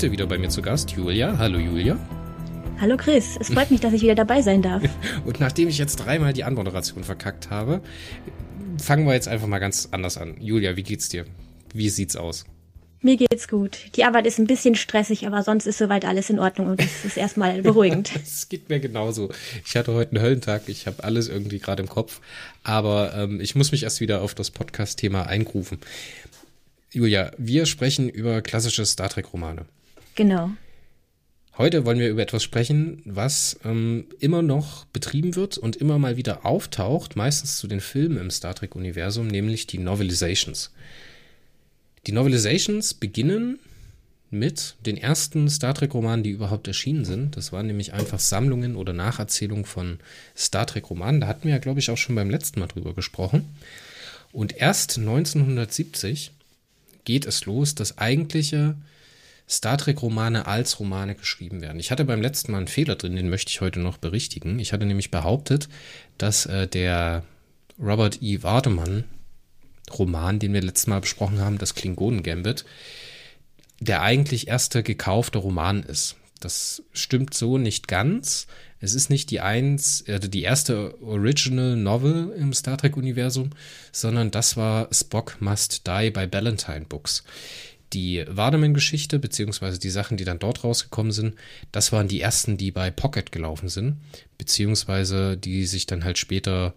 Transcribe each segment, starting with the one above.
Heute wieder bei mir zu Gast Julia. Hallo Julia. Hallo Chris, es freut mich, dass ich wieder dabei sein darf. Und nachdem ich jetzt dreimal die Anmoderation verkackt habe, fangen wir jetzt einfach mal ganz anders an. Julia, wie geht's dir? Wie sieht's aus? Mir geht's gut. Die Arbeit ist ein bisschen stressig, aber sonst ist soweit alles in Ordnung und das ist erstmal beruhigend. Es geht mir genauso. Ich hatte heute einen Höllentag, ich habe alles irgendwie gerade im Kopf, aber ähm, ich muss mich erst wieder auf das Podcast-Thema eingrufen. Julia, wir sprechen über klassische Star Trek-Romane. Genau. Heute wollen wir über etwas sprechen, was ähm, immer noch betrieben wird und immer mal wieder auftaucht, meistens zu den Filmen im Star Trek-Universum, nämlich die Novelizations. Die Novelizations beginnen mit den ersten Star Trek-Romanen, die überhaupt erschienen sind. Das waren nämlich einfach Sammlungen oder Nacherzählungen von Star Trek-Romanen. Da hatten wir ja, glaube ich, auch schon beim letzten Mal drüber gesprochen. Und erst 1970 geht es los, dass eigentliche Star Trek-Romane als Romane geschrieben werden. Ich hatte beim letzten Mal einen Fehler drin, den möchte ich heute noch berichtigen. Ich hatte nämlich behauptet, dass äh, der Robert E. Wardemann Roman, den wir letztes Mal besprochen haben, das Klingonen-Gambit, der eigentlich erste gekaufte Roman ist. Das stimmt so nicht ganz. Es ist nicht die eins, also die erste Original Novel im Star Trek Universum, sondern das war Spock Must Die bei Ballantine Books. Die Wardeman-Geschichte, beziehungsweise die Sachen, die dann dort rausgekommen sind, das waren die ersten, die bei Pocket gelaufen sind, beziehungsweise die sich dann halt später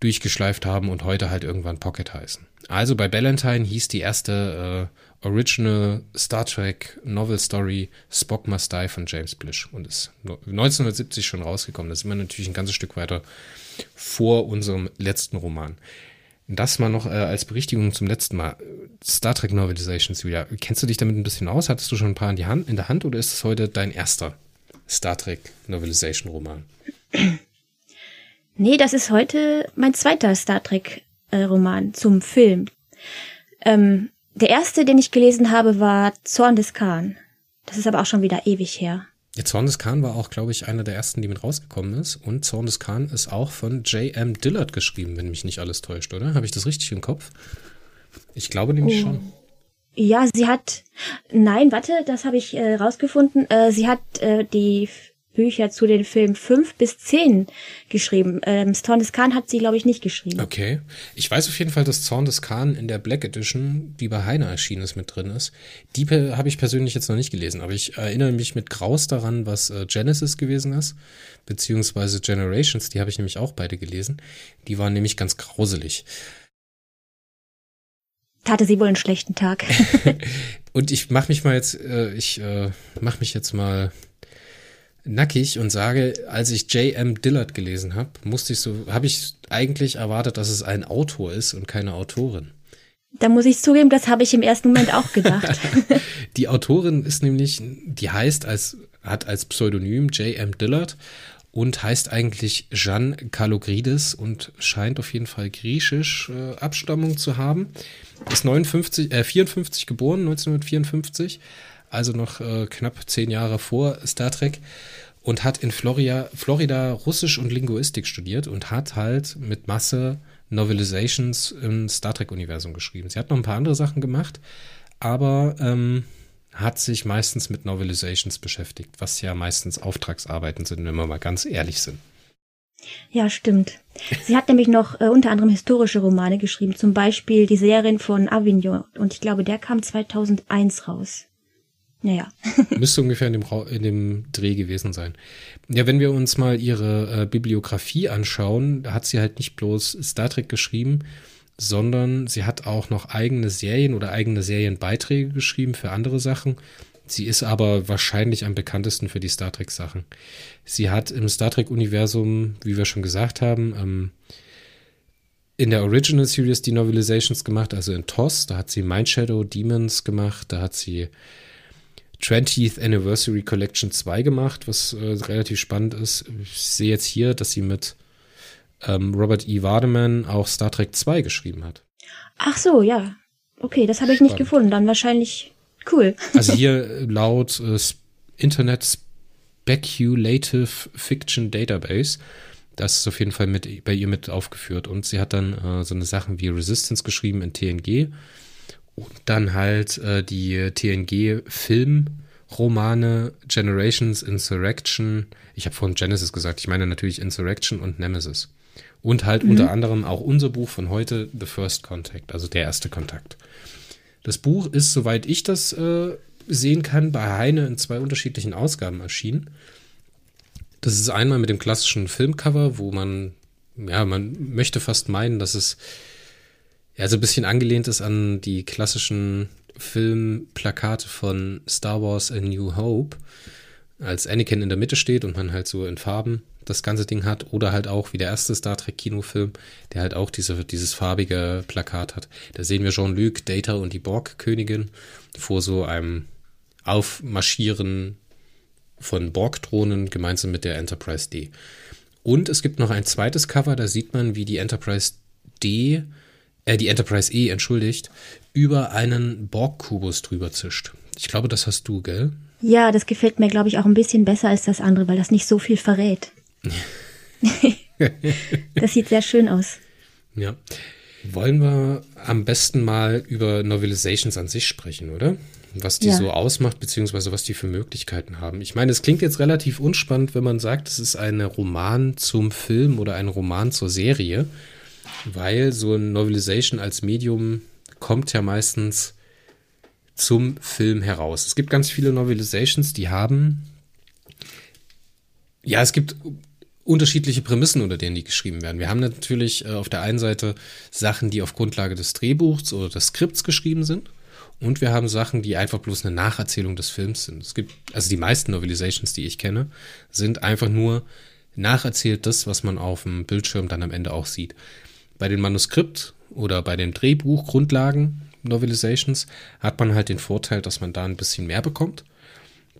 durchgeschleift haben und heute halt irgendwann Pocket heißen. Also bei Ballantine hieß die erste äh, Original Star Trek Novel Story Spock Must Die von James Blish und ist 1970 schon rausgekommen. Das ist immer natürlich ein ganzes Stück weiter vor unserem letzten Roman. Das mal noch äh, als Berichtigung zum letzten Mal. Star Trek Novelizations, Julia. Kennst du dich damit ein bisschen aus? Hattest du schon ein paar in, die Hand, in der Hand oder ist es heute dein erster Star Trek Novelization Roman? Nee, das ist heute mein zweiter Star Trek-Roman äh, zum Film. Ähm, der erste, den ich gelesen habe, war Zorn des Khan. Das ist aber auch schon wieder ewig her. Ja, Zorn des Khan war auch, glaube ich, einer der ersten, die mit rausgekommen ist. Und Zorn des Khan ist auch von J.M. Dillard geschrieben, wenn mich nicht alles täuscht, oder? Habe ich das richtig im Kopf? Ich glaube nämlich oh. schon. Ja, sie hat. Nein, warte, das habe ich äh, rausgefunden. Äh, sie hat äh, die Bücher zu den Filmen fünf bis zehn geschrieben. Ähm, Zorn des Khan hat sie, glaube ich, nicht geschrieben. Okay. Ich weiß auf jeden Fall, dass Zorn des Khan in der Black Edition, die bei Heiner erschienen ist, mit drin ist. Die habe ich persönlich jetzt noch nicht gelesen, aber ich erinnere mich mit Graus daran, was äh, Genesis gewesen ist, beziehungsweise Generations, die habe ich nämlich auch beide gelesen. Die waren nämlich ganz grauselig. Hatte sie wohl einen schlechten Tag. Und ich mache mich mal jetzt, äh, ich äh, mache mich jetzt mal nackig und sage, als ich J.M. Dillard gelesen habe, musste ich so, habe ich eigentlich erwartet, dass es ein Autor ist und keine Autorin. Da muss ich zugeben, das habe ich im ersten Moment auch gedacht. die Autorin ist nämlich, die heißt als, hat als Pseudonym J.M. Dillard und heißt eigentlich Jeanne Kalogridis und scheint auf jeden Fall griechisch äh, Abstammung zu haben. Ist 59, äh, 54 geboren, 1954 also noch äh, knapp zehn Jahre vor Star Trek und hat in Florida, Florida Russisch und Linguistik studiert und hat halt mit Masse Novelizations im Star Trek-Universum geschrieben. Sie hat noch ein paar andere Sachen gemacht, aber ähm, hat sich meistens mit Novelizations beschäftigt, was ja meistens Auftragsarbeiten sind, wenn wir mal ganz ehrlich sind. Ja, stimmt. Sie hat nämlich noch äh, unter anderem historische Romane geschrieben, zum Beispiel die Serien von Avignon. Und ich glaube, der kam 2001 raus. Naja. Müsste ungefähr in dem, in dem Dreh gewesen sein. Ja, wenn wir uns mal ihre äh, Bibliografie anschauen, da hat sie halt nicht bloß Star Trek geschrieben, sondern sie hat auch noch eigene Serien oder eigene Serienbeiträge geschrieben für andere Sachen. Sie ist aber wahrscheinlich am bekanntesten für die Star Trek Sachen. Sie hat im Star Trek Universum, wie wir schon gesagt haben, ähm, in der Original Series die Novelizations gemacht, also in TOS, da hat sie Mind Shadow Demons gemacht, da hat sie 20th Anniversary Collection 2 gemacht, was äh, relativ spannend ist. Ich sehe jetzt hier, dass sie mit ähm, Robert E. Wardeman auch Star Trek 2 geschrieben hat. Ach so, ja. Okay, das habe ich nicht gefunden. Dann wahrscheinlich cool. Also hier laut äh, Internet Speculative Fiction Database. Das ist auf jeden Fall mit, bei ihr mit aufgeführt. Und sie hat dann äh, so eine Sachen wie Resistance geschrieben in TNG Und dann halt äh, die TNG-Filmromane Generations, Insurrection. Ich habe vorhin Genesis gesagt, ich meine natürlich Insurrection und Nemesis. Und halt mhm. unter anderem auch unser Buch von heute, The First Contact, also der erste Kontakt. Das Buch ist, soweit ich das äh, sehen kann, bei Heine in zwei unterschiedlichen Ausgaben erschienen. Das ist einmal mit dem klassischen Filmcover, wo man, ja, man möchte fast meinen, dass es ja so ein bisschen angelehnt ist an die klassischen Filmplakate von Star Wars A New Hope, als Anakin in der Mitte steht und man halt so in Farben das ganze Ding hat oder halt auch wie der erste Star Trek Kinofilm, der halt auch diese, dieses farbige Plakat hat. Da sehen wir Jean-Luc, Data und die Borg-Königin vor so einem Aufmarschieren von Borg-Drohnen gemeinsam mit der Enterprise D. Und es gibt noch ein zweites Cover, da sieht man, wie die Enterprise D, äh, die Enterprise E, entschuldigt, über einen Borg-Kubus drüber zischt. Ich glaube, das hast du, gell? Ja, das gefällt mir, glaube ich, auch ein bisschen besser als das andere, weil das nicht so viel verrät. das sieht sehr schön aus. Ja. Wollen wir am besten mal über Novelizations an sich sprechen, oder? Was die ja. so ausmacht, beziehungsweise was die für Möglichkeiten haben. Ich meine, es klingt jetzt relativ unspannend, wenn man sagt, es ist ein Roman zum Film oder ein Roman zur Serie, weil so ein Novelization als Medium kommt ja meistens zum Film heraus. Es gibt ganz viele Novelizations, die haben ja, es gibt unterschiedliche Prämissen, unter denen die geschrieben werden. Wir haben natürlich äh, auf der einen Seite Sachen, die auf Grundlage des Drehbuchs oder des Skripts geschrieben sind. Und wir haben Sachen, die einfach bloß eine Nacherzählung des Films sind. Es gibt, also die meisten Novelizations, die ich kenne, sind einfach nur nacherzählt das, was man auf dem Bildschirm dann am Ende auch sieht. Bei den Manuskript- oder bei den Drehbuchgrundlagen Novelizations hat man halt den Vorteil, dass man da ein bisschen mehr bekommt,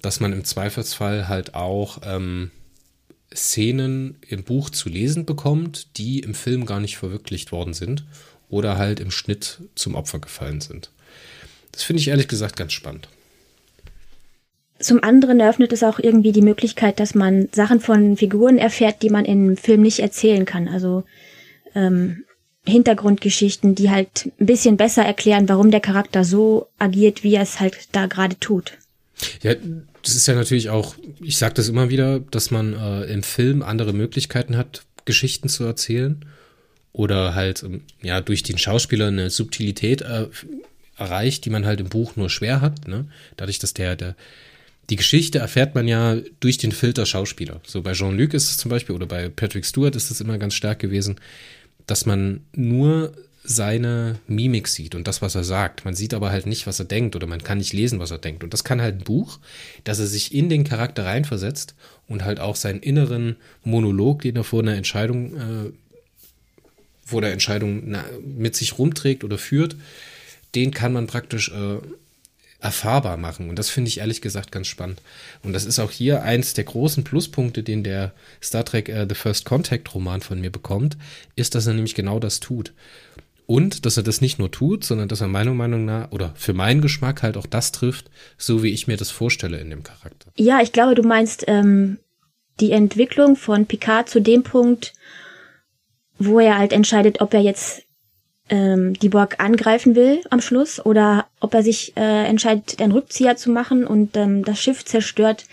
dass man im Zweifelsfall halt auch ähm, Szenen im Buch zu lesen bekommt, die im Film gar nicht verwirklicht worden sind oder halt im Schnitt zum Opfer gefallen sind. Das finde ich ehrlich gesagt ganz spannend. Zum anderen eröffnet es auch irgendwie die Möglichkeit, dass man Sachen von Figuren erfährt, die man im Film nicht erzählen kann. Also ähm, Hintergrundgeschichten, die halt ein bisschen besser erklären, warum der Charakter so agiert, wie er es halt da gerade tut. Ja, das ist ja natürlich auch, ich sage das immer wieder, dass man äh, im Film andere Möglichkeiten hat, Geschichten zu erzählen oder halt ähm, ja durch den Schauspieler eine Subtilität äh, erreicht, die man halt im Buch nur schwer hat. Ne? Dadurch, dass der, der die Geschichte erfährt man ja durch den Filter Schauspieler. So bei Jean-Luc ist es zum Beispiel oder bei Patrick Stewart ist es immer ganz stark gewesen, dass man nur seine Mimik sieht und das, was er sagt. Man sieht aber halt nicht, was er denkt oder man kann nicht lesen, was er denkt. Und das kann halt ein Buch, dass er sich in den Charakter reinversetzt und halt auch seinen inneren Monolog, den er vor einer Entscheidung, äh, vor der Entscheidung na, mit sich rumträgt oder führt, den kann man praktisch äh, erfahrbar machen. Und das finde ich ehrlich gesagt ganz spannend. Und das ist auch hier eins der großen Pluspunkte, den der Star Trek uh, The First Contact Roman von mir bekommt, ist, dass er nämlich genau das tut. Und dass er das nicht nur tut, sondern dass er meiner Meinung nach oder für meinen Geschmack halt auch das trifft, so wie ich mir das vorstelle in dem Charakter. Ja, ich glaube, du meinst ähm, die Entwicklung von Picard zu dem Punkt, wo er halt entscheidet, ob er jetzt ähm, die Borg angreifen will am Schluss oder ob er sich äh, entscheidet, einen Rückzieher zu machen und ähm, das Schiff zerstört,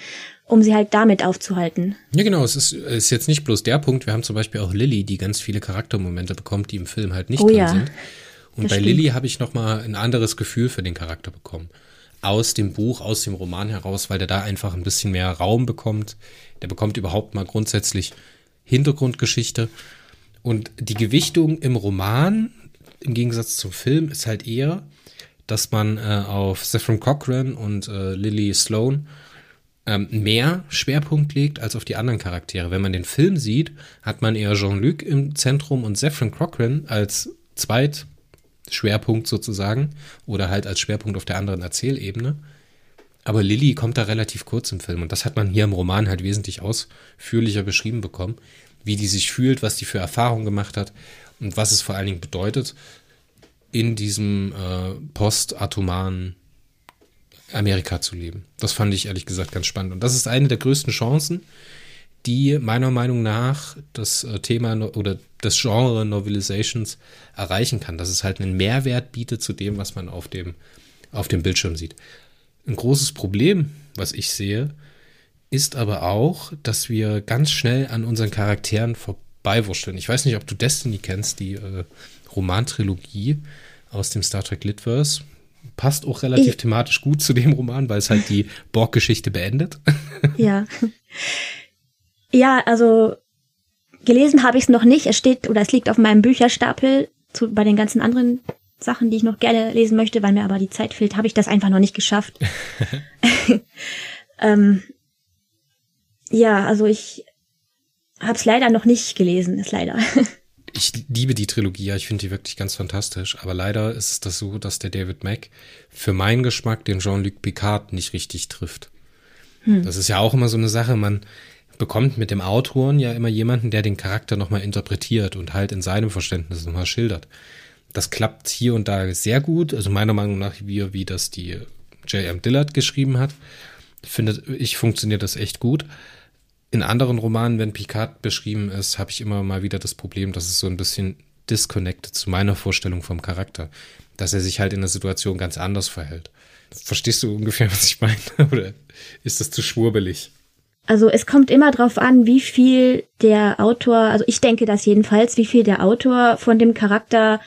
um sie halt damit aufzuhalten. Ja, genau. Es ist, ist jetzt nicht bloß der Punkt. Wir haben zum Beispiel auch Lilly, die ganz viele Charaktermomente bekommt, die im Film halt nicht oh, drin ja. sind. Und das bei stimmt. Lilly habe ich noch mal ein anderes Gefühl für den Charakter bekommen. Aus dem Buch, aus dem Roman heraus, weil der da einfach ein bisschen mehr Raum bekommt. Der bekommt überhaupt mal grundsätzlich Hintergrundgeschichte. Und die Gewichtung im Roman, im Gegensatz zum Film, ist halt eher, dass man äh, auf Zephyr Cochrane und äh, Lily Sloan ähm, mehr Schwerpunkt legt als auf die anderen Charaktere. Wenn man den Film sieht, hat man eher Jean-Luc im Zentrum und Zephyr Cochran als Zweitschwerpunkt sozusagen oder halt als Schwerpunkt auf der anderen Erzählebene. Aber Lilly kommt da relativ kurz im Film und das hat man hier im Roman halt wesentlich ausführlicher beschrieben bekommen, wie die sich fühlt, was die für Erfahrungen gemacht hat und was es vor allen Dingen bedeutet, in diesem äh, postatomaren Amerika zu leben. Das fand ich ehrlich gesagt ganz spannend. Und das ist eine der größten Chancen, die meiner Meinung nach das äh, Thema oder das Genre Novelizations erreichen kann, dass es halt einen Mehrwert bietet zu dem, was man auf dem, auf dem Bildschirm sieht. Ein großes Problem, was ich sehe, ist aber auch, dass wir ganz schnell an unseren Charakteren vorbeiwurschteln. Ich weiß nicht, ob du Destiny kennst, die äh, Romantrilogie aus dem Star Trek Litverse. Passt auch relativ ich thematisch gut zu dem Roman, weil es halt die Borg-Geschichte beendet. Ja. Ja, also gelesen habe ich es noch nicht. Es steht oder es liegt auf meinem Bücherstapel zu, bei den ganzen anderen Sachen, die ich noch gerne lesen möchte, weil mir aber die Zeit fehlt, habe ich das einfach noch nicht geschafft. ähm, ja, also ich habe es leider noch nicht gelesen, ist leider. ich liebe die Trilogie, ja, ich finde die wirklich ganz fantastisch. Aber leider ist es das so, dass der David Mack für meinen Geschmack den Jean-Luc Picard nicht richtig trifft. Hm. Das ist ja auch immer so eine Sache, man bekommt mit dem Autoren ja immer jemanden, der den Charakter nochmal interpretiert und halt in seinem Verständnis nochmal schildert. Das klappt hier und da sehr gut, also meiner Meinung nach, wie, wie das die J.M. Dillard geschrieben hat, finde ich, funktioniert das echt gut. In anderen Romanen, wenn Picard beschrieben ist, habe ich immer mal wieder das Problem, dass es so ein bisschen disconnected zu meiner Vorstellung vom Charakter, dass er sich halt in der Situation ganz anders verhält. Verstehst du ungefähr, was ich meine? Oder ist das zu schwurbelig? Also es kommt immer darauf an, wie viel der Autor, also ich denke das jedenfalls, wie viel der Autor von dem Charakter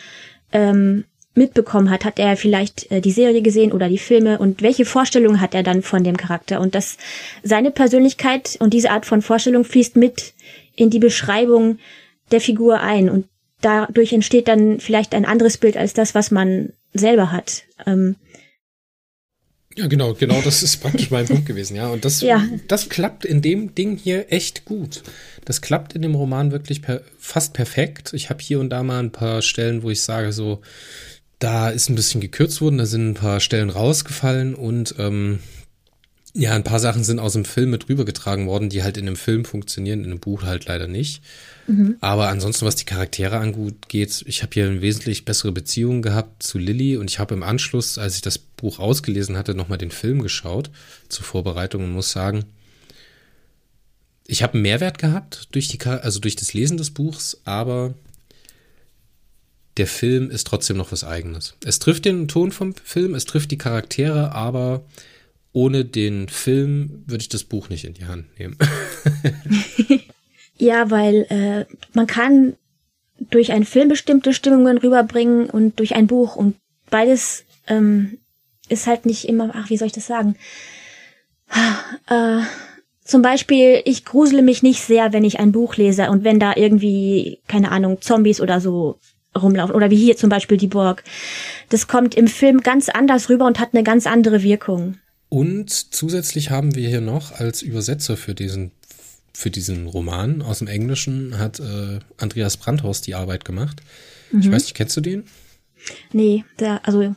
ähm, mitbekommen hat. Hat er vielleicht äh, die Serie gesehen oder die Filme und welche Vorstellung hat er dann von dem Charakter? Und dass seine Persönlichkeit und diese Art von Vorstellung fließt mit in die Beschreibung der Figur ein und dadurch entsteht dann vielleicht ein anderes Bild als das, was man selber hat. Ähm, ja, genau, genau, das ist praktisch mein Punkt gewesen, ja. Und das, ja. das klappt in dem Ding hier echt gut. Das klappt in dem Roman wirklich per, fast perfekt. Ich habe hier und da mal ein paar Stellen, wo ich sage, so, da ist ein bisschen gekürzt worden, da sind ein paar Stellen rausgefallen und ähm, ja, ein paar Sachen sind aus dem Film mit rübergetragen worden, die halt in dem Film funktionieren, in dem Buch halt leider nicht. Mhm. Aber ansonsten, was die Charaktere angeht, ich habe hier eine wesentlich bessere Beziehung gehabt zu Lilly und ich habe im Anschluss, als ich das Buch ausgelesen hatte, nochmal den Film geschaut zur Vorbereitung und muss sagen, ich habe einen Mehrwert gehabt durch die, also durch das Lesen des Buchs, aber der Film ist trotzdem noch was Eigenes. Es trifft den Ton vom Film, es trifft die Charaktere, aber ohne den Film würde ich das Buch nicht in die Hand nehmen. ja, weil äh, man kann durch einen Film bestimmte Stimmungen rüberbringen und durch ein Buch und beides ähm, ist halt nicht immer, ach, wie soll ich das sagen? Äh, zum Beispiel, ich grusele mich nicht sehr, wenn ich ein Buch lese und wenn da irgendwie, keine Ahnung, Zombies oder so rumlaufen. Oder wie hier zum Beispiel die Burg. Das kommt im Film ganz anders rüber und hat eine ganz andere Wirkung. Und zusätzlich haben wir hier noch als Übersetzer für diesen, für diesen Roman aus dem Englischen hat äh, Andreas Brandhorst die Arbeit gemacht. Mhm. Ich weiß nicht, kennst du den? Nee, der, also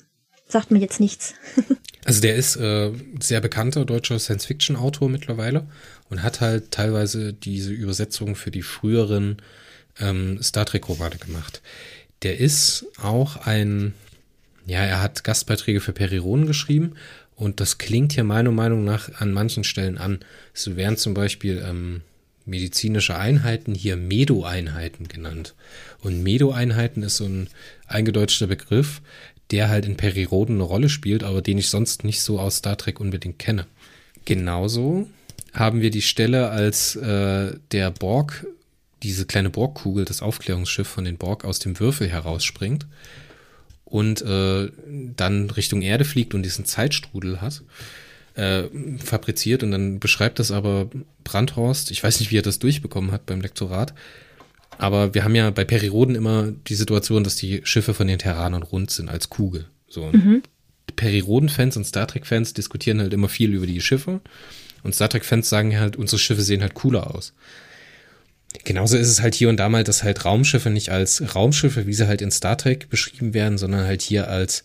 sagt mir jetzt nichts. also der ist äh, sehr bekannter deutscher Science-Fiction-Autor mittlerweile und hat halt teilweise diese Übersetzung für die früheren ähm, Star Trek-Romane gemacht. Der ist auch ein, ja, er hat Gastbeiträge für Perironen geschrieben und das klingt hier meiner Meinung nach an manchen Stellen an. So wären zum Beispiel ähm, medizinische Einheiten hier Medo-Einheiten genannt. Und Medo-Einheiten ist so ein eingedeutschter Begriff, der halt in Periroden eine Rolle spielt, aber den ich sonst nicht so aus Star Trek unbedingt kenne. Genauso haben wir die Stelle, als äh, der Borg diese kleine Borgkugel, das Aufklärungsschiff von den Borg aus dem Würfel herausspringt und äh, dann Richtung Erde fliegt und diesen Zeitstrudel hat, äh, fabriziert und dann beschreibt das aber Brandhorst, ich weiß nicht, wie er das durchbekommen hat beim Lektorat, aber wir haben ja bei Periroden immer die Situation, dass die Schiffe von den Terranern rund sind als Kugel. So. Mhm. Periroden-Fans und Star Trek-Fans diskutieren halt immer viel über die Schiffe und Star Trek-Fans sagen halt, unsere Schiffe sehen halt cooler aus. Genauso ist es halt hier und da mal, dass halt Raumschiffe nicht als Raumschiffe, wie sie halt in Star Trek beschrieben werden, sondern halt hier als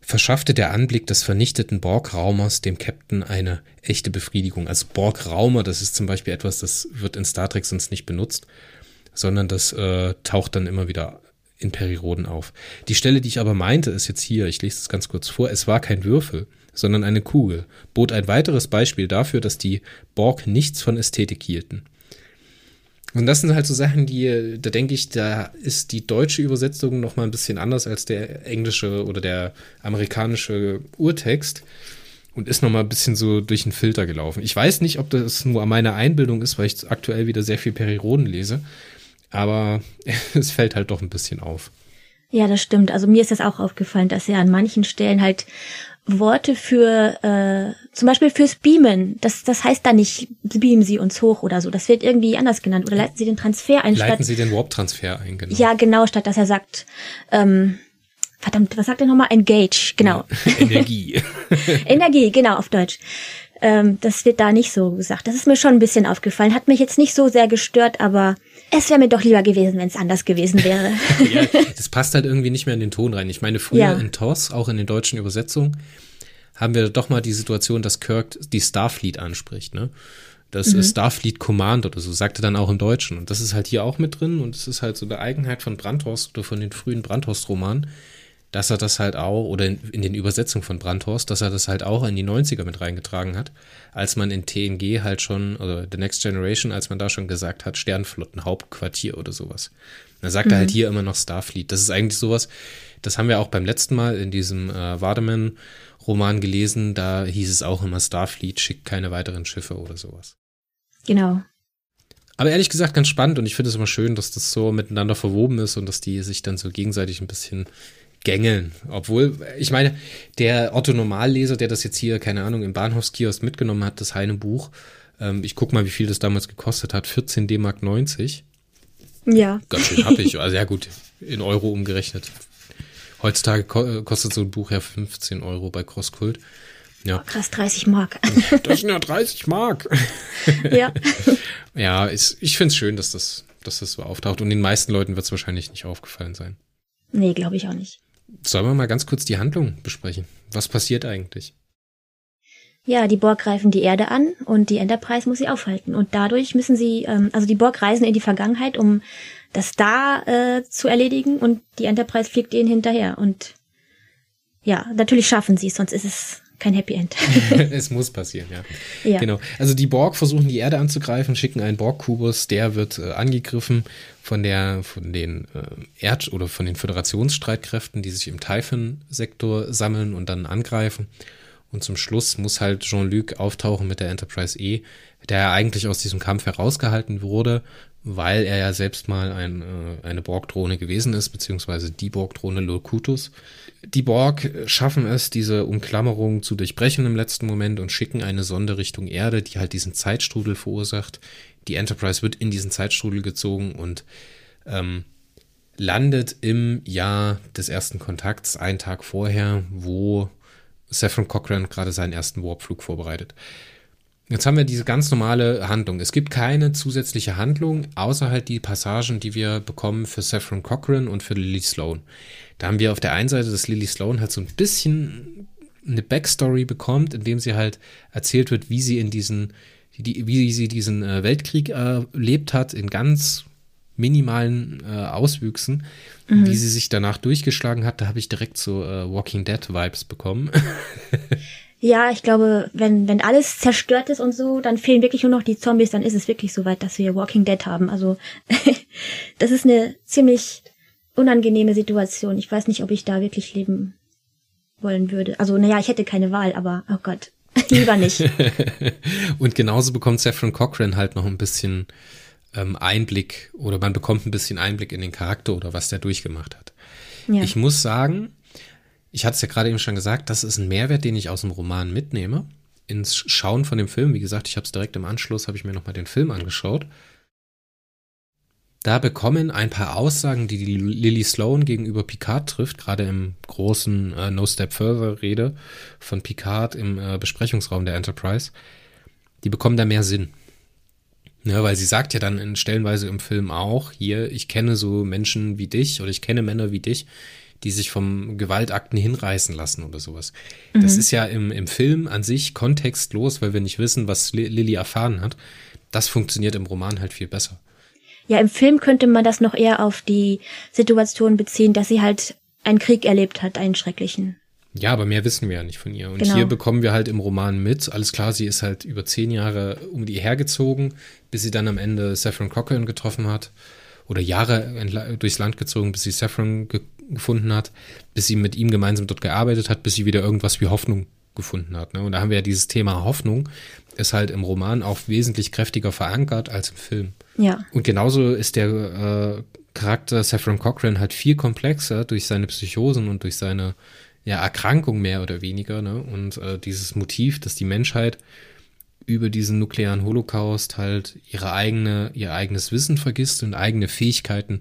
verschaffte der Anblick des vernichteten Borg-Raumers dem Captain eine echte Befriedigung. Also Borg-Raumer, das ist zum Beispiel etwas, das wird in Star Trek sonst nicht benutzt, sondern das äh, taucht dann immer wieder in Periroden auf. Die Stelle, die ich aber meinte, ist jetzt hier, ich lese es ganz kurz vor, es war kein Würfel, sondern eine Kugel, bot ein weiteres Beispiel dafür, dass die Borg nichts von Ästhetik hielten. Und das sind halt so Sachen, die, da denke ich, da ist die deutsche Übersetzung noch mal ein bisschen anders als der englische oder der amerikanische Urtext und ist noch mal ein bisschen so durch den Filter gelaufen. Ich weiß nicht, ob das nur meine Einbildung ist, weil ich aktuell wieder sehr viel Periroden lese, aber es fällt halt doch ein bisschen auf. Ja, das stimmt. Also mir ist das auch aufgefallen, dass er an manchen Stellen halt Worte für, äh, zum Beispiel fürs Beamen, das, das heißt da nicht, beamen Sie uns hoch oder so. Das wird irgendwie anders genannt. Oder leiten Sie den Transfer ein. Leiten statt, Sie den Warp-Transfer ein, genau. Ja, genau, statt dass er sagt, ähm, verdammt, was sagt er nochmal? Engage, genau. Energie. Energie, genau, auf Deutsch. Ähm, das wird da nicht so gesagt. Das ist mir schon ein bisschen aufgefallen. Hat mich jetzt nicht so sehr gestört, aber es wäre mir doch lieber gewesen, wenn es anders gewesen wäre. ja, das passt halt irgendwie nicht mehr in den Ton rein. Ich meine, früher ja. in TOS, auch in den deutschen Übersetzungen, haben wir doch mal die Situation, dass Kirk die Starfleet anspricht, ne? Das mhm. ist Starfleet Command oder so, sagte dann auch im Deutschen. Und das ist halt hier auch mit drin und es ist halt so eine Eigenheit von Brandhorst oder von den frühen Brandhorst-Romanen, dass er das halt auch, oder in, in, den Übersetzungen von Brandhorst, dass er das halt auch in die 90er mit reingetragen hat, als man in TNG halt schon, oder The Next Generation, als man da schon gesagt hat, Sternflottenhauptquartier oder sowas. Dann sagt mhm. er halt hier immer noch Starfleet. Das ist eigentlich sowas, das haben wir auch beim letzten Mal in diesem äh, Wademan-Roman gelesen, da hieß es auch immer Starfleet schickt keine weiteren Schiffe oder sowas. Genau. Aber ehrlich gesagt ganz spannend und ich finde es immer schön, dass das so miteinander verwoben ist und dass die sich dann so gegenseitig ein bisschen gängeln. Obwohl, ich meine, der Otto-Normalleser, der das jetzt hier, keine Ahnung, im Bahnhofskiosk mitgenommen hat, das Heine Buch, ähm, ich guck mal, wie viel das damals gekostet hat, 14 D-Mark 90. Ja. Ganz schön happig, also ja gut, in Euro umgerechnet. Heutzutage ko kostet so ein Buch ja 15 Euro bei Crosskult. Ja. Oh, krass, 30 Mark. Das sind ja 30 Mark. Ja. ja, ist, ich finde es schön, dass das, dass das so auftaucht. Und den meisten Leuten wird es wahrscheinlich nicht aufgefallen sein. Nee, glaube ich auch nicht. Sollen wir mal ganz kurz die Handlung besprechen? Was passiert eigentlich? Ja, die Borg greifen die Erde an und die Enterprise muss sie aufhalten. Und dadurch müssen sie, ähm, also die Borg reisen in die Vergangenheit, um das da äh, zu erledigen und die Enterprise fliegt ihnen hinterher. Und ja, natürlich schaffen sie es, sonst ist es kein Happy End. es muss passieren, ja. ja. Genau. Also die Borg versuchen die Erde anzugreifen, schicken einen Borg-Kubus, der wird äh, angegriffen von der, von den äh, Erd- oder von den Föderationsstreitkräften, die sich im Typhon-Sektor sammeln und dann angreifen. Und zum Schluss muss halt Jean-Luc auftauchen mit der Enterprise E, der ja eigentlich aus diesem Kampf herausgehalten wurde, weil er ja selbst mal ein, äh, eine Borg-Drohne gewesen ist, beziehungsweise die Borg-Drohne Locutus. Die Borg schaffen es, diese Umklammerung zu durchbrechen im letzten Moment und schicken eine Sonde Richtung Erde, die halt diesen Zeitstrudel verursacht. Die Enterprise wird in diesen Zeitstrudel gezogen und ähm, landet im Jahr des ersten Kontakts, einen Tag vorher, wo Saffron Cochran gerade seinen ersten Warpflug vorbereitet. Jetzt haben wir diese ganz normale Handlung. Es gibt keine zusätzliche Handlung, außer halt die Passagen, die wir bekommen für Saffron Cochran und für Lily Sloan. Da haben wir auf der einen Seite, dass Lily Sloan halt so ein bisschen eine Backstory bekommt, indem sie halt erzählt wird, wie sie in diesen, die, wie sie diesen äh, Weltkrieg erlebt hat, in ganz minimalen äh, Auswüchsen, mhm. wie sie sich danach durchgeschlagen hat. Da habe ich direkt so äh, Walking Dead Vibes bekommen. Ja, ich glaube, wenn, wenn alles zerstört ist und so, dann fehlen wirklich nur noch die Zombies, dann ist es wirklich so weit, dass wir Walking Dead haben. Also, das ist eine ziemlich unangenehme Situation. Ich weiß nicht, ob ich da wirklich leben wollen würde. Also, naja, ich hätte keine Wahl, aber, oh Gott, lieber nicht. und genauso bekommt Saffron Cochran halt noch ein bisschen ähm, Einblick oder man bekommt ein bisschen Einblick in den Charakter oder was der durchgemacht hat. Ja. Ich muss sagen, ich hatte es ja gerade eben schon gesagt, das ist ein Mehrwert, den ich aus dem Roman mitnehme. Ins Schauen von dem Film, wie gesagt, ich habe es direkt im Anschluss, habe ich mir nochmal den Film angeschaut. Da bekommen ein paar Aussagen, die die Lily Sloan gegenüber Picard trifft, gerade im großen äh, No Step Further Rede von Picard im äh, Besprechungsraum der Enterprise, die bekommen da mehr Sinn. Ja, weil sie sagt ja dann in stellenweise im Film auch, hier, ich kenne so Menschen wie dich oder ich kenne Männer wie dich, die sich vom Gewaltakten hinreißen lassen oder sowas. Mhm. Das ist ja im, im Film an sich kontextlos, weil wir nicht wissen, was Lilly erfahren hat. Das funktioniert im Roman halt viel besser. Ja, im Film könnte man das noch eher auf die Situation beziehen, dass sie halt einen Krieg erlebt hat, einen schrecklichen. Ja, aber mehr wissen wir ja nicht von ihr. Und Genau. hier bekommen wir halt im Roman mit, alles klar, sie ist halt über zehn Jahre um die hergezogen, bis sie dann am Ende Saffron Cochran getroffen hat. Oder Jahre durchs Land gezogen, bis sie Saffron ge gefunden hat, bis sie mit ihm gemeinsam dort gearbeitet hat, bis sie wieder irgendwas wie Hoffnung gefunden hat. Ne? Und da haben wir ja dieses Thema Hoffnung, ist halt im Roman auch wesentlich kräftiger verankert als im Film. Ja, Und genauso ist der äh, Charakter Saffron Cochran halt viel komplexer durch seine Psychosen und durch seine ja, Erkrankung mehr oder weniger. Ne? Und äh, dieses Motiv, dass die Menschheit über diesen nuklearen Holocaust halt ihre eigene, ihr eigenes Wissen vergisst und eigene Fähigkeiten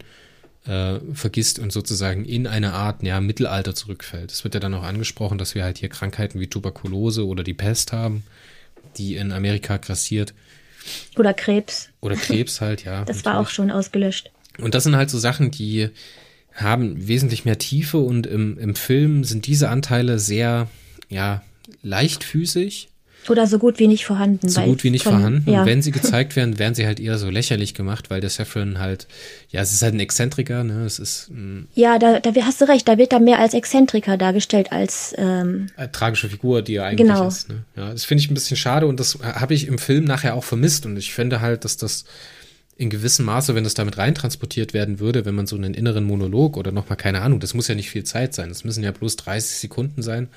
äh, vergisst und sozusagen in eine Art ja, Mittelalter zurückfällt. Es wird ja dann auch angesprochen, dass wir halt hier Krankheiten wie Tuberkulose oder die Pest haben, die in Amerika grassiert. oder Krebs. Oder Krebs halt, ja. Das war natürlich. auch schon ausgelöscht. Und das sind halt so Sachen, die haben wesentlich mehr Tiefe und im, im Film sind diese Anteile sehr, ja, leichtfüßig, Oder so gut wie nicht vorhanden. so gut wie nicht von- vorhanden. Ja, Und wenn sie gezeigt werden, werden sie halt eher so lächerlich gemacht, weil der Saffron halt, ja, es ist halt ein Exzentriker, ne, es ist mm, ja da, da hast du recht, da wird er mehr als Exzentriker dargestellt als ähm, eine tragische Figur, die er eigentlich Genau. ist. Ne? Ja, das finde ich ein bisschen schade und das habe ich im Film nachher auch vermisst und ich finde halt, dass das in gewissem Maße, wenn das damit reintransportiert werden würde, wenn man so einen inneren Monolog oder nochmal, keine Ahnung, das muss ja nicht viel Zeit sein, das müssen ja bloß 30 Sekunden sein,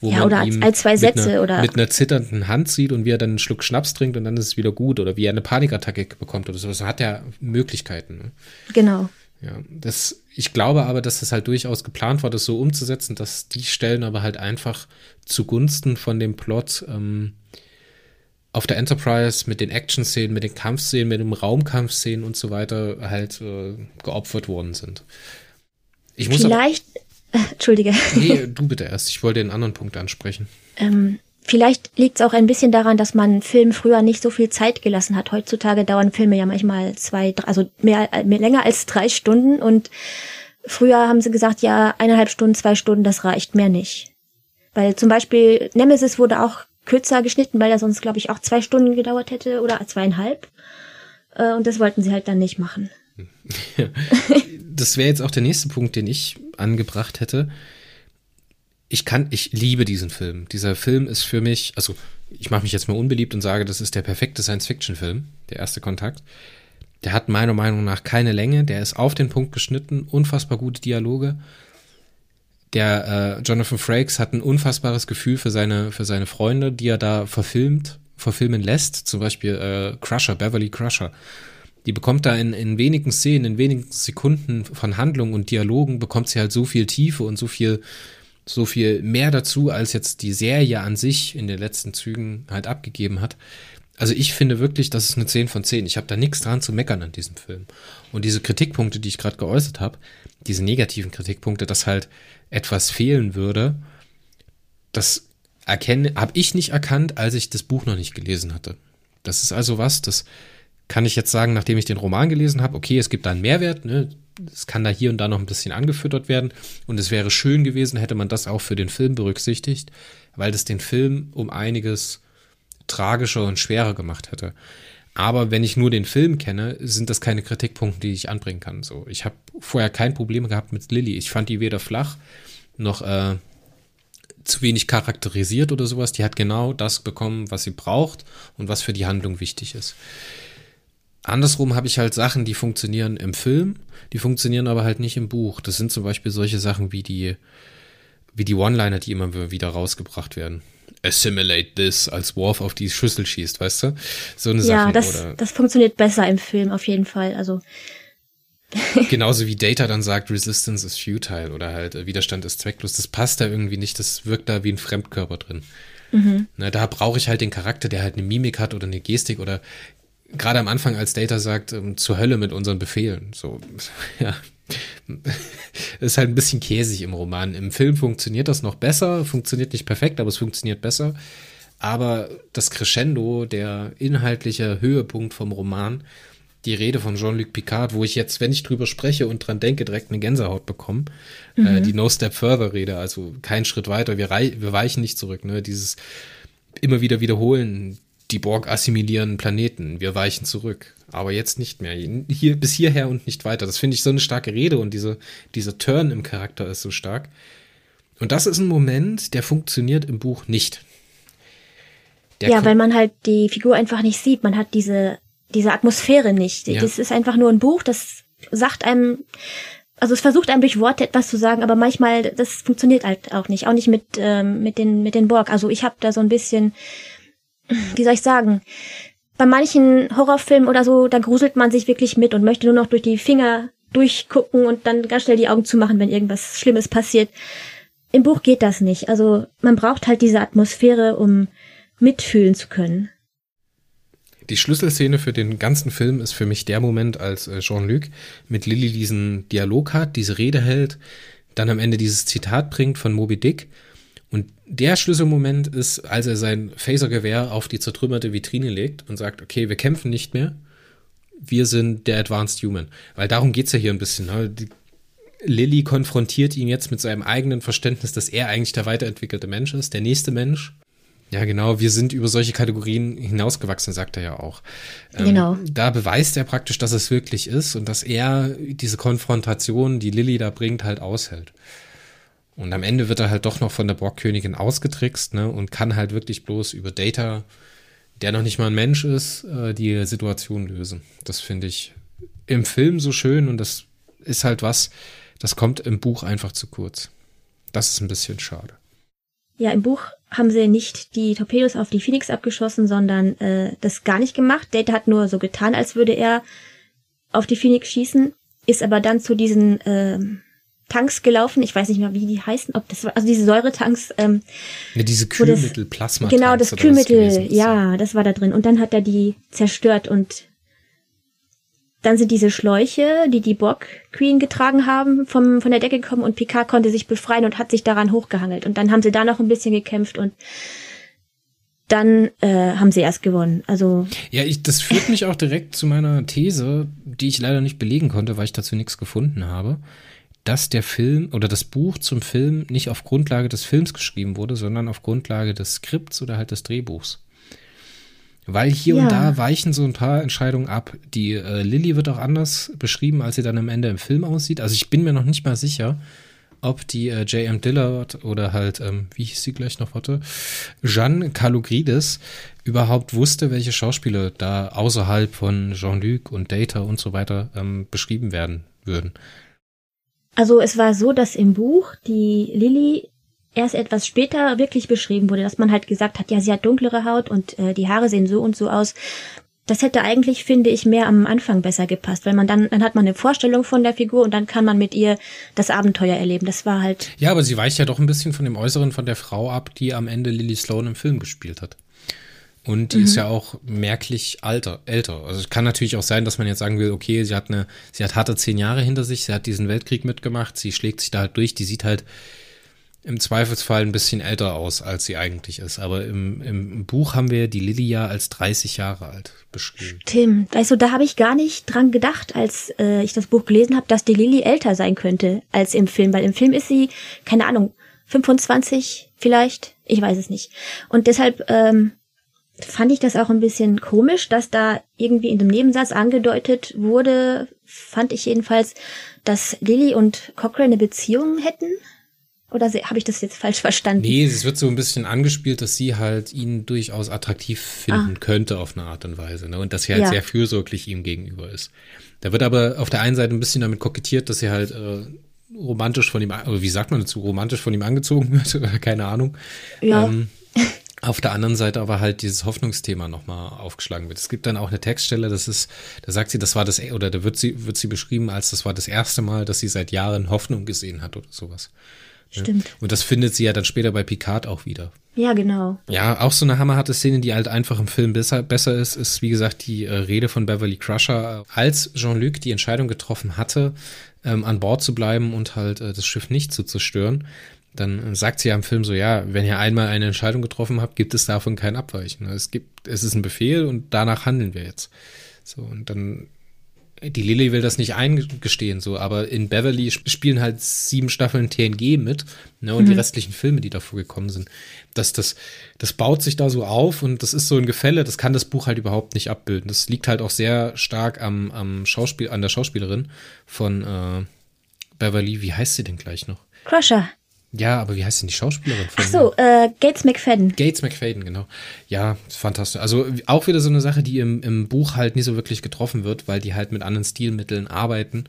wo Ja, man oder ihm ein, zwei mit Sätze einer, oder- mit einer zitternden Hand sieht und wie er dann einen Schluck Schnaps trinkt und dann ist es wieder gut oder wie er eine Panikattacke bekommt oder so. Das hat ja Möglichkeiten. Ne? genau. Ja, das, ich glaube aber, dass das halt durchaus geplant war, das so umzusetzen, dass die Stellen aber halt einfach zugunsten von dem Plot ähm, auf der Enterprise mit den Action-Szenen, mit den Kampfszenen, mit den Raumkampfszenen und so weiter halt äh, geopfert worden sind. Ich muss aber, Entschuldige, nee, du bitte erst, ich wollte den anderen Punkt ansprechen. ähm, vielleicht liegt es auch ein bisschen daran, dass man Filmen früher nicht so viel Zeit gelassen hat. Heutzutage dauern Filme ja manchmal zwei, drei, also mehr, mehr länger als drei Stunden und früher haben sie gesagt, ja, eineinhalb Stunden, zwei Stunden, das reicht, mehr nicht. Weil zum Beispiel Nemesis wurde auch kürzer geschnitten, weil er sonst, glaube ich, auch zwei Stunden gedauert hätte oder zweieinhalb. Äh, Und das wollten sie halt dann nicht machen. das wäre jetzt auch der nächste Punkt, den ich angebracht hätte. Ich kann, ich liebe diesen Film. Dieser Film ist für mich, also ich mache mich jetzt mal unbeliebt und sage, das ist der perfekte Science-Fiction-Film, der erste Kontakt. Der hat meiner Meinung nach keine Länge, der ist auf den Punkt geschnitten, unfassbar gute Dialoge. Der äh, Jonathan Frakes hat ein unfassbares Gefühl für seine, für seine Freunde, die er da verfilmt, verfilmen lässt. Zum Beispiel äh, Crusher, Beverly Crusher. Die bekommt da in, in wenigen Szenen, in wenigen Sekunden von Handlung und Dialogen, bekommt sie halt so viel Tiefe und so viel, so viel mehr dazu, als jetzt die Serie an sich in den letzten Zügen halt abgegeben hat. Also ich finde wirklich, das ist eine 10 von 10. Ich habe da nichts dran zu meckern an diesem Film. Und diese Kritikpunkte, die ich gerade geäußert habe, diese negativen Kritikpunkte, dass halt etwas fehlen würde, das erkenne, habe ich nicht erkannt, als ich das Buch noch nicht gelesen hatte. Das ist also was, das kann ich jetzt sagen, nachdem ich den Roman gelesen habe, okay, es gibt da einen Mehrwert, ne? es kann da hier und da noch ein bisschen angefüttert werden und es wäre schön gewesen, hätte man das auch für den Film berücksichtigt, weil das den Film um einiges tragischer und schwerer gemacht hätte. Aber wenn ich nur den Film kenne, sind das keine Kritikpunkte, die ich anbringen kann. So, ich habe vorher kein Problem gehabt mit Lilly. Ich fand die weder flach noch äh, zu wenig charakterisiert oder sowas. Die hat genau das bekommen, was sie braucht und was für die Handlung wichtig ist. Andersrum habe ich halt Sachen, die funktionieren im Film, die funktionieren aber halt nicht im Buch. Das sind zum Beispiel solche Sachen wie die, wie die One-Liner, die immer wieder rausgebracht werden. Assimilate this, als Worf auf die Schüssel schießt, weißt du? So eine Ja, Sache. das, Oder das funktioniert besser im Film auf jeden Fall. Also genauso wie Data dann sagt, Resistance is futile oder halt äh, Widerstand ist zwecklos. Das passt da irgendwie nicht, das wirkt da wie ein Fremdkörper drin. Na, da brauche ich halt den Charakter, der halt eine Mimik hat oder eine Gestik oder gerade am Anfang, als Data sagt, ähm, zur Hölle mit unseren Befehlen. So, ja. ist halt ein bisschen käsig im Roman. Im Film funktioniert das noch besser, funktioniert nicht perfekt, aber es funktioniert besser. Aber das Crescendo, der inhaltliche Höhepunkt vom Roman, die Rede von Jean-Luc Picard, wo ich jetzt, wenn ich drüber spreche und dran denke, direkt eine Gänsehaut bekomme. Äh, die No Step Further Rede, also kein Schritt weiter, wir, wir weichen nicht zurück. Ne? Dieses immer wieder wiederholen, die Borg assimilieren Planeten, wir weichen zurück. Aber jetzt nicht mehr. Hier, bis hierher und nicht weiter. Das finde ich so eine starke Rede und diese, dieser Turn im Charakter ist so stark. Und das ist ein Moment, der funktioniert im Buch nicht. Der ja, weil man halt die Figur einfach nicht sieht. Man hat diese, diese Atmosphäre nicht. Ja. Das ist einfach nur ein Buch, das sagt einem, also es versucht einem durch Worte etwas zu sagen, aber manchmal, das funktioniert halt auch nicht. Auch nicht mit, ähm, mit, den, mit den Borg. Also ich habe da so ein bisschen, wie soll ich sagen, bei manchen Horrorfilmen oder so, da gruselt man sich wirklich mit und möchte nur noch durch die Finger durchgucken und dann ganz schnell die Augen zumachen, wenn irgendwas Schlimmes passiert. Im Buch geht das nicht. Also man braucht halt diese Atmosphäre, um mitfühlen zu können. Die Schlüsselszene für den ganzen Film ist für mich der Moment, als äh, Jean-Luc mit Lilly diesen Dialog hat, diese Rede hält, dann am Ende dieses Zitat bringt von Moby Dick. Und der Schlüsselmoment ist, als er sein Phasergewehr auf die zertrümmerte Vitrine legt und sagt, okay, wir kämpfen nicht mehr, wir sind der Advanced Human. Weil darum geht's ja hier ein bisschen. Ne? Die, Lilly konfrontiert ihn jetzt mit seinem eigenen Verständnis, dass er eigentlich der weiterentwickelte Mensch ist, der nächste Mensch. Ja, genau, wir sind über solche Kategorien hinausgewachsen, sagt er ja auch. Ähm, genau. Da beweist er praktisch, dass es wirklich ist und dass er diese Konfrontation, die Lilly da bringt, halt aushält. Und am Ende wird er halt doch noch von der Borgkönigin ausgetrickst, ne, und kann halt wirklich bloß über Data, der noch nicht mal ein Mensch ist, äh, die Situation lösen. Das finde ich im Film so schön und das ist halt was, das kommt im Buch einfach zu kurz. Das ist ein bisschen schade. Ja, im Buch haben sie nicht die Torpedos auf die Phoenix abgeschossen, sondern äh, das gar nicht gemacht. Data hat nur so getan, als würde er auf die Phoenix schießen, ist aber dann zu diesen äh, Tanks gelaufen. Ich weiß nicht mehr, wie die heißen, ob das war, also diese Säuretanks. Ähm, ja, diese Kühlmittel, Plasma. Genau, das Kühlmittel, ja, das war da drin. Und dann hat er die zerstört und dann sind diese Schläuche, die die Borg Queen getragen haben, vom, von der Decke gekommen und Picard konnte sich befreien und hat sich daran hochgehangelt. Und dann haben sie da noch ein bisschen gekämpft und dann äh, haben sie erst gewonnen. Also ja, ich, das führt mich auch direkt zu meiner These, die ich leider nicht belegen konnte, weil ich dazu nichts gefunden habe, dass der Film oder das Buch zum Film nicht auf Grundlage des Films geschrieben wurde, sondern auf Grundlage des Skripts oder halt des Drehbuchs. Weil hier ja. und da weichen so ein paar Entscheidungen ab. Die äh, Lilly wird auch anders beschrieben, als sie dann am Ende im Film aussieht. Also ich bin mir noch nicht mal sicher, ob die äh, J.M. Dillard oder halt, ähm, wie hieß sie gleich noch, warte, Jeanne Kalogridis überhaupt wusste, welche Schauspieler da außerhalb von Jean-Luc und Data und so weiter ähm, beschrieben werden würden. Also es war so, dass im Buch die Lilly erst etwas später wirklich beschrieben wurde, dass man halt gesagt hat, ja, sie hat dunklere Haut und äh, die Haare sehen so und so aus. Das hätte eigentlich, finde ich, mehr am Anfang besser gepasst, weil man dann, dann hat man eine Vorstellung von der Figur und dann kann man mit ihr das Abenteuer erleben. Das war halt. Ja, aber sie weicht ja doch ein bisschen von dem Äußeren von der Frau ab, die am Ende Lily Sloan im Film gespielt hat. Und die mhm. ist ja auch merklich alter, älter. Also es kann natürlich auch sein, dass man jetzt sagen will, okay, sie hat eine, sie hat harte zehn Jahre hinter sich, sie hat diesen Weltkrieg mitgemacht, sie schlägt sich da halt durch, die sieht halt im Zweifelsfall ein bisschen älter aus, als sie eigentlich ist. Aber im, im Buch haben wir die Lilly ja als 30 Jahre alt beschrieben. Stimmt. Weißt du, da habe ich gar nicht dran gedacht, als äh, ich das Buch gelesen habe, dass die Lilly älter sein könnte als im Film. Weil im Film ist sie, keine Ahnung, 25 vielleicht. Ich weiß es nicht. Und deshalb ähm, fand ich das auch ein bisschen komisch, dass da irgendwie in dem Nebensatz angedeutet wurde, fand ich jedenfalls, dass Lilly und Cochrane eine Beziehung hätten. Oder habe ich das jetzt falsch verstanden? Nee, es wird so ein bisschen angespielt, dass sie halt ihn durchaus attraktiv finden ah. könnte auf eine Art und Weise. Ne? Und dass sie halt ja. sehr fürsorglich ihm gegenüber ist. Da wird aber auf der einen Seite ein bisschen damit kokettiert, dass sie halt äh, romantisch von ihm, oder wie sagt man dazu, romantisch von ihm angezogen wird, keine Ahnung. Ja. Ähm, auf der anderen Seite aber halt dieses Hoffnungsthema nochmal aufgeschlagen wird. Es gibt dann auch eine Textstelle, das ist, da sagt sie, das war das, oder da wird sie, wird sie beschrieben als das war das erste Mal, dass sie seit Jahren Hoffnung gesehen hat oder sowas. Stimmt. Und das findet sie ja dann später bei Picard auch wieder. Ja, genau. Ja, auch so eine hammerharte Szene, die halt einfach im Film besser, besser ist, ist wie gesagt die äh, Rede von Beverly Crusher, als Jean-Luc die Entscheidung getroffen hatte, ähm, an Bord zu bleiben und halt äh, das Schiff nicht zu zerstören. Dann sagt sie ja im Film so, ja, wenn ihr einmal eine Entscheidung getroffen habt, gibt es davon kein Abweichen. Es gibt, es ist ein Befehl und danach handeln wir jetzt. So, und dann die Lily will das nicht eingestehen, so, aber in Beverly spielen halt sieben Staffeln TNG mit, ne, und mhm. die restlichen Filme, die davor gekommen sind. Das, das, das baut sich da so auf und das ist so ein Gefälle, das kann das Buch halt überhaupt nicht abbilden. Das liegt halt auch sehr stark am, am Schauspiel, an der Schauspielerin von äh, Beverly. Wie heißt sie denn gleich noch? Crusher. Ja, aber wie heißt denn die Schauspielerin von? Ach so, äh, Gates McFadden. Gates McFadden, genau. Ja, fantastisch. Also auch wieder so eine Sache, die im, im Buch halt nie so wirklich getroffen wird, weil die halt mit anderen Stilmitteln arbeiten,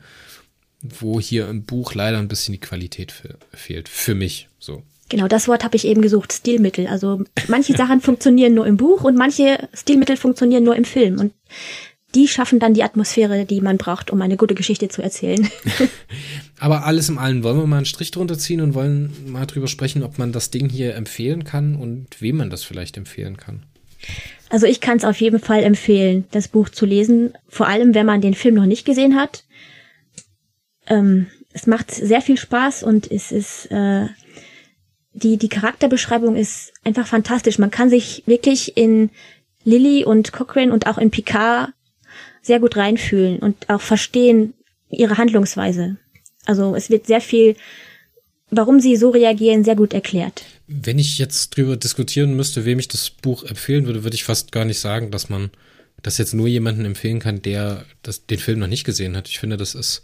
wo hier im Buch leider ein bisschen die Qualität fehlt. Für mich so. Genau, das Wort habe ich eben gesucht, Stilmittel. Also manche Sachen funktionieren nur im Buch und manche Stilmittel funktionieren nur im Film. Und die schaffen dann die Atmosphäre, die man braucht, um eine gute Geschichte zu erzählen. Aber alles im allen wollen wir mal einen Strich drunter ziehen und wollen mal drüber sprechen, ob man das Ding hier empfehlen kann und wem man das vielleicht empfehlen kann. Also ich kann es auf jeden Fall empfehlen, das Buch zu lesen, vor allem wenn man den Film noch nicht gesehen hat. Ähm, es macht sehr viel Spaß und es ist äh, die die Charakterbeschreibung ist einfach fantastisch. Man kann sich wirklich in Lily und Cochrane und auch in Picard sehr gut reinfühlen und auch verstehen ihre Handlungsweise. Also es wird sehr viel, warum sie so reagieren, sehr gut erklärt. Wenn ich jetzt drüber diskutieren müsste, wem ich das Buch empfehlen würde, würde ich fast gar nicht sagen, dass man das jetzt nur jemanden empfehlen kann, der das, den Film noch nicht gesehen hat. Ich finde, das ist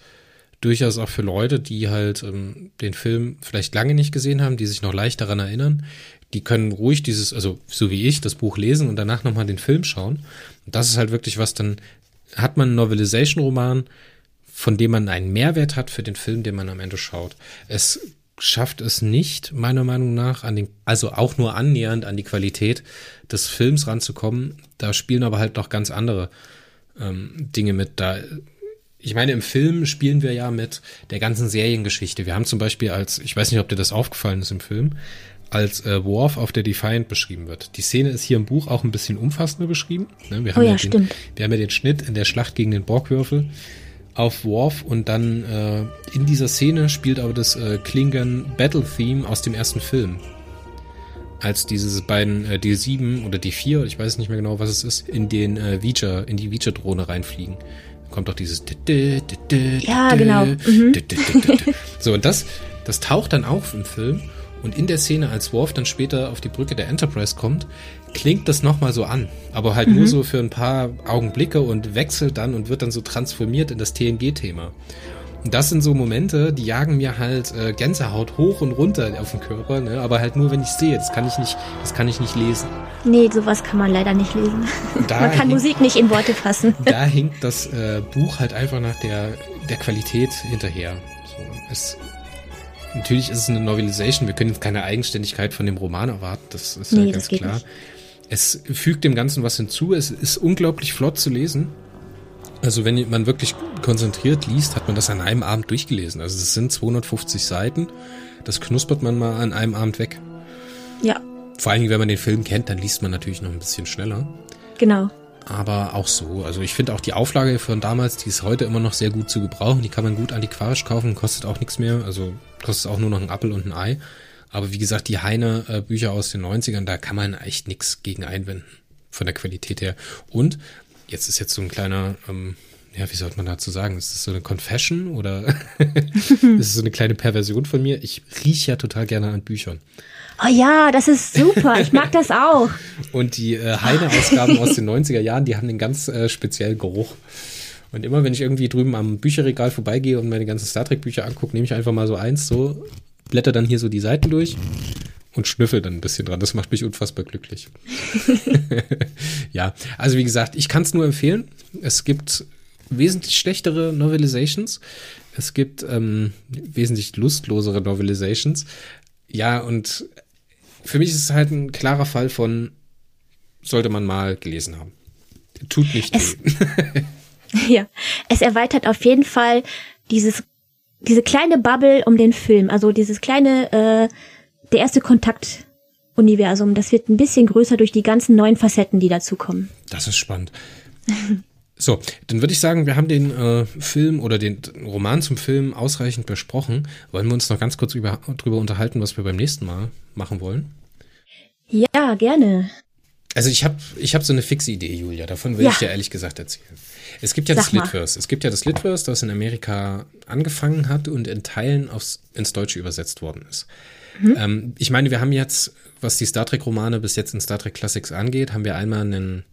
durchaus auch für Leute, die halt ähm, den Film vielleicht lange nicht gesehen haben, die sich noch leicht daran erinnern, die können ruhig dieses, also so wie ich, das Buch lesen und danach nochmal den Film schauen. Und das ist halt wirklich was, dann hat man einen Novelization-Roman, von dem man einen Mehrwert hat für den Film, den man am Ende schaut. Es schafft es nicht, meiner Meinung nach, an den, also auch nur annähernd an die Qualität des Films ranzukommen. Da spielen aber halt noch ganz andere ähm, Dinge mit. Da, ich meine, im Film spielen wir ja mit der ganzen Seriengeschichte. Wir haben zum Beispiel als, ich weiß nicht, ob dir das aufgefallen ist im Film, als äh, Worf auf der Defiant beschrieben wird. Die Szene ist hier im Buch auch ein bisschen umfassender beschrieben. Ne? Wir, haben oh ja, ja den, wir haben ja den Schnitt in der Schlacht gegen den Borgwürfel auf Worf und dann äh, in dieser Szene spielt aber das äh, Klingon Battle Theme aus dem ersten Film. Als diese beiden äh, D7 oder D4, ich weiß nicht mehr genau, was es ist, in den äh, Vija, in die Vija-Drohne reinfliegen. kommt auch dieses Ja, genau. Mhm. So, und das, das taucht dann auf im Film und in der Szene, als Worf dann später auf die Brücke der Enterprise kommt, klingt das nochmal so an. Aber halt mhm. nur so für ein paar Augenblicke und wechselt dann und wird dann so transformiert in das TNG-Thema. Und das sind so Momente, die jagen mir halt äh, Gänsehaut hoch und runter auf den Körper, ne? aber halt nur, wenn ich sehe. Das kann ich nicht, das kann ich nicht lesen. Nee, sowas kann man leider nicht lesen. Da man kann Musik nicht in Worte fassen. Da hinkt das äh, Buch halt einfach nach der, der Qualität hinterher. So, es natürlich ist es eine Novelisation. Wir können jetzt keine Eigenständigkeit von dem Roman erwarten. Das ist nee, ja ganz klar. Nicht. Es fügt dem Ganzen was hinzu. Es ist unglaublich flott zu lesen. Also wenn man wirklich konzentriert liest, hat man das an einem Abend durchgelesen. Also es sind 250 Seiten. Das knuspert man mal an einem Abend weg. Ja. Vor allen Dingen, wenn man den Film kennt, dann liest man natürlich noch ein bisschen schneller. Genau aber auch so. Also ich finde auch die Auflage von damals, die ist heute immer noch sehr gut zu gebrauchen. Die kann man gut antiquarisch kaufen, kostet auch nichts mehr. Also kostet auch nur noch ein Apfel und ein Ei. Aber wie gesagt, die Heine-Bücher aus den 90ern, da kann man echt nichts gegen einwenden. Von der Qualität her. Und jetzt ist jetzt so ein kleiner, ähm, ja, wie sollte man dazu sagen? Ist das so eine Confession oder ist es so eine kleine Perversion von mir? Ich rieche ja total gerne an Büchern. Oh ja, das ist super. Ich mag das auch. Und die äh, Heine-Ausgaben aus den 90er Jahren, die haben einen ganz äh, speziellen Geruch. Und immer, wenn ich irgendwie drüben am Bücherregal vorbeigehe und meine ganzen Star Trek-Bücher angucke, nehme ich einfach mal so eins, so, blätter dann hier so die Seiten durch und schnüffel dann ein bisschen dran. Das macht mich unfassbar glücklich. ja, also wie gesagt, ich kann es nur empfehlen. Es gibt wesentlich schlechtere Novelizations. Es gibt ähm, wesentlich lustlosere Novelizations. Ja, und für mich ist es halt ein klarer Fall von, sollte man mal gelesen haben. Tut nicht es, weh. ja, es erweitert auf jeden Fall dieses, diese kleine Bubble um den Film, also dieses kleine, äh, der erste Kontakt Universum. Das wird ein bisschen größer durch die ganzen neuen Facetten, die dazukommen. Das ist spannend. So, dann würde ich sagen, wir haben den äh, Film oder den Roman zum Film ausreichend besprochen. Wollen wir uns noch ganz kurz über, drüber unterhalten, was wir beim nächsten Mal machen wollen? Ja, gerne. Also ich habe ich hab so eine fixe Idee, Julia. Davon will ja. ich dir ehrlich gesagt erzählen. Es gibt ja Sag das Litverse. Es gibt ja das Litverse, das in Amerika angefangen hat und in Teilen aufs, ins Deutsche übersetzt worden ist. Mhm. Ähm, ich meine, wir haben jetzt, was die Star Trek-Romane bis jetzt in Star Trek Classics angeht, haben wir einmal einen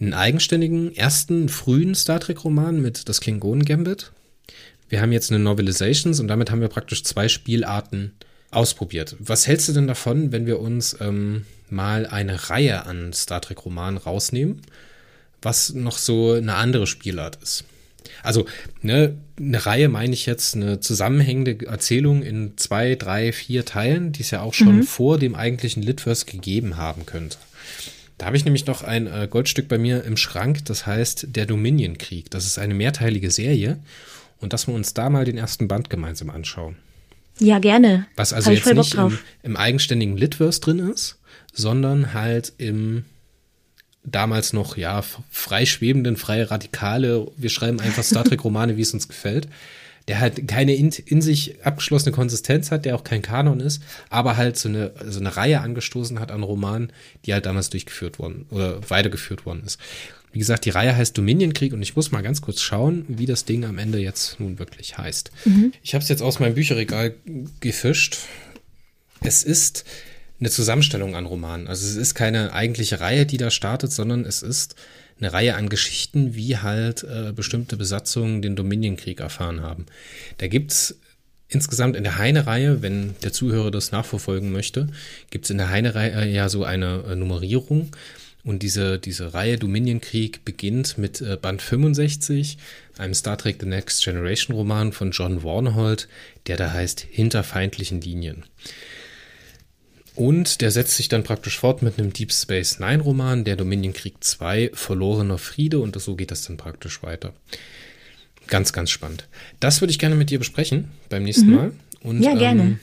einen eigenständigen, ersten, frühen Star Trek-Roman mit das Klingonen-Gambit. Wir haben jetzt eine Novelizations und damit haben wir praktisch zwei Spielarten ausprobiert. Was hältst du denn davon, wenn wir uns ähm, mal eine Reihe an Star Trek-Romanen rausnehmen, was noch so eine andere Spielart ist? Also ne, eine Reihe meine ich jetzt eine zusammenhängende Erzählung in zwei, drei, vier Teilen, die es ja auch schon mhm. vor dem eigentlichen Litverse gegeben haben könnte. Da habe ich nämlich noch ein äh, Goldstück bei mir im Schrank, das heißt Der Dominion-Krieg. Das ist eine mehrteilige Serie und dass wir uns da mal den ersten Band gemeinsam anschauen. Ja, gerne. Was also jetzt nicht im, im, eigenständigen Litverse drin ist, sondern halt im damals noch, ja, freischwebenden, freie Radikale, wir schreiben einfach Star Trek-Romane, wie es uns gefällt, der halt keine in, in, sich abgeschlossene Konsistenz hat, der auch kein Kanon ist, aber halt so eine, so eine Reihe angestoßen hat an Romanen, die halt damals durchgeführt worden oder weitergeführt worden ist. Wie gesagt, die Reihe heißt Dominion-Krieg und ich muss mal ganz kurz schauen, wie das Ding am Ende jetzt nun wirklich heißt. Mhm. Ich habe es jetzt aus meinem Bücherregal gefischt. Es ist eine Zusammenstellung an Romanen. Also es ist keine eigentliche Reihe, die da startet, sondern es ist eine Reihe an Geschichten, wie halt äh, bestimmte Besatzungen den Dominion-Krieg erfahren haben. Da gibt's insgesamt in der Heine-Reihe, wenn der Zuhörer das nachverfolgen möchte, gibt's in der Heine-Reihe ja so eine äh, Nummerierung. Und diese, diese Reihe Dominion-Krieg beginnt mit äh, Band 65, einem Star Trek The Next Generation Roman von John Warnhold, der da heißt Hinter feindlichen Linien. Und der setzt sich dann praktisch fort mit einem Deep Space Nine Roman, der Dominion Krieg 2, Verlorener Friede und so geht das dann praktisch weiter. Ganz, ganz spannend. Das würde ich gerne mit dir besprechen beim nächsten mhm. Mal. Und, ja, gerne. Ähm,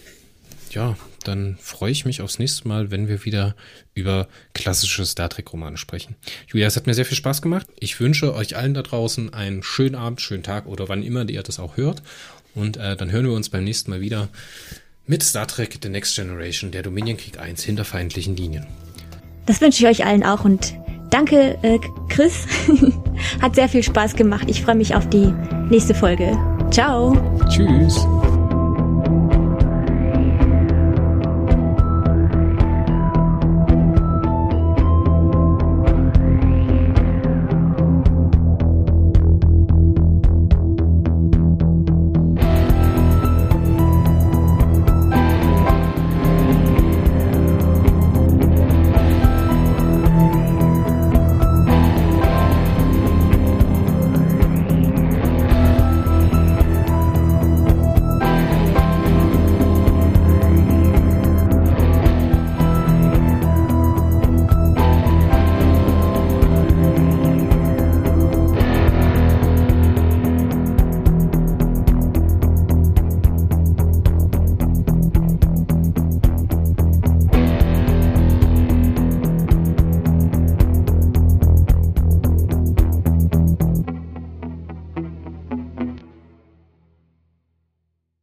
ja, dann freue ich mich aufs nächste Mal, wenn wir wieder über klassische Star Trek-Romane sprechen. Julia, es hat mir sehr viel Spaß gemacht. Ich wünsche euch allen da draußen einen schönen Abend, schönen Tag oder wann immer ihr das auch hört. Und äh, dann hören wir uns beim nächsten Mal wieder mit Star Trek The Next Generation, der Dominion-Krieg 1 hinter feindlichen Linien. Das wünsche ich euch allen auch und danke, äh, Chris. Hat sehr viel Spaß gemacht. Ich freue mich auf die nächste Folge. Ciao. Tschüss.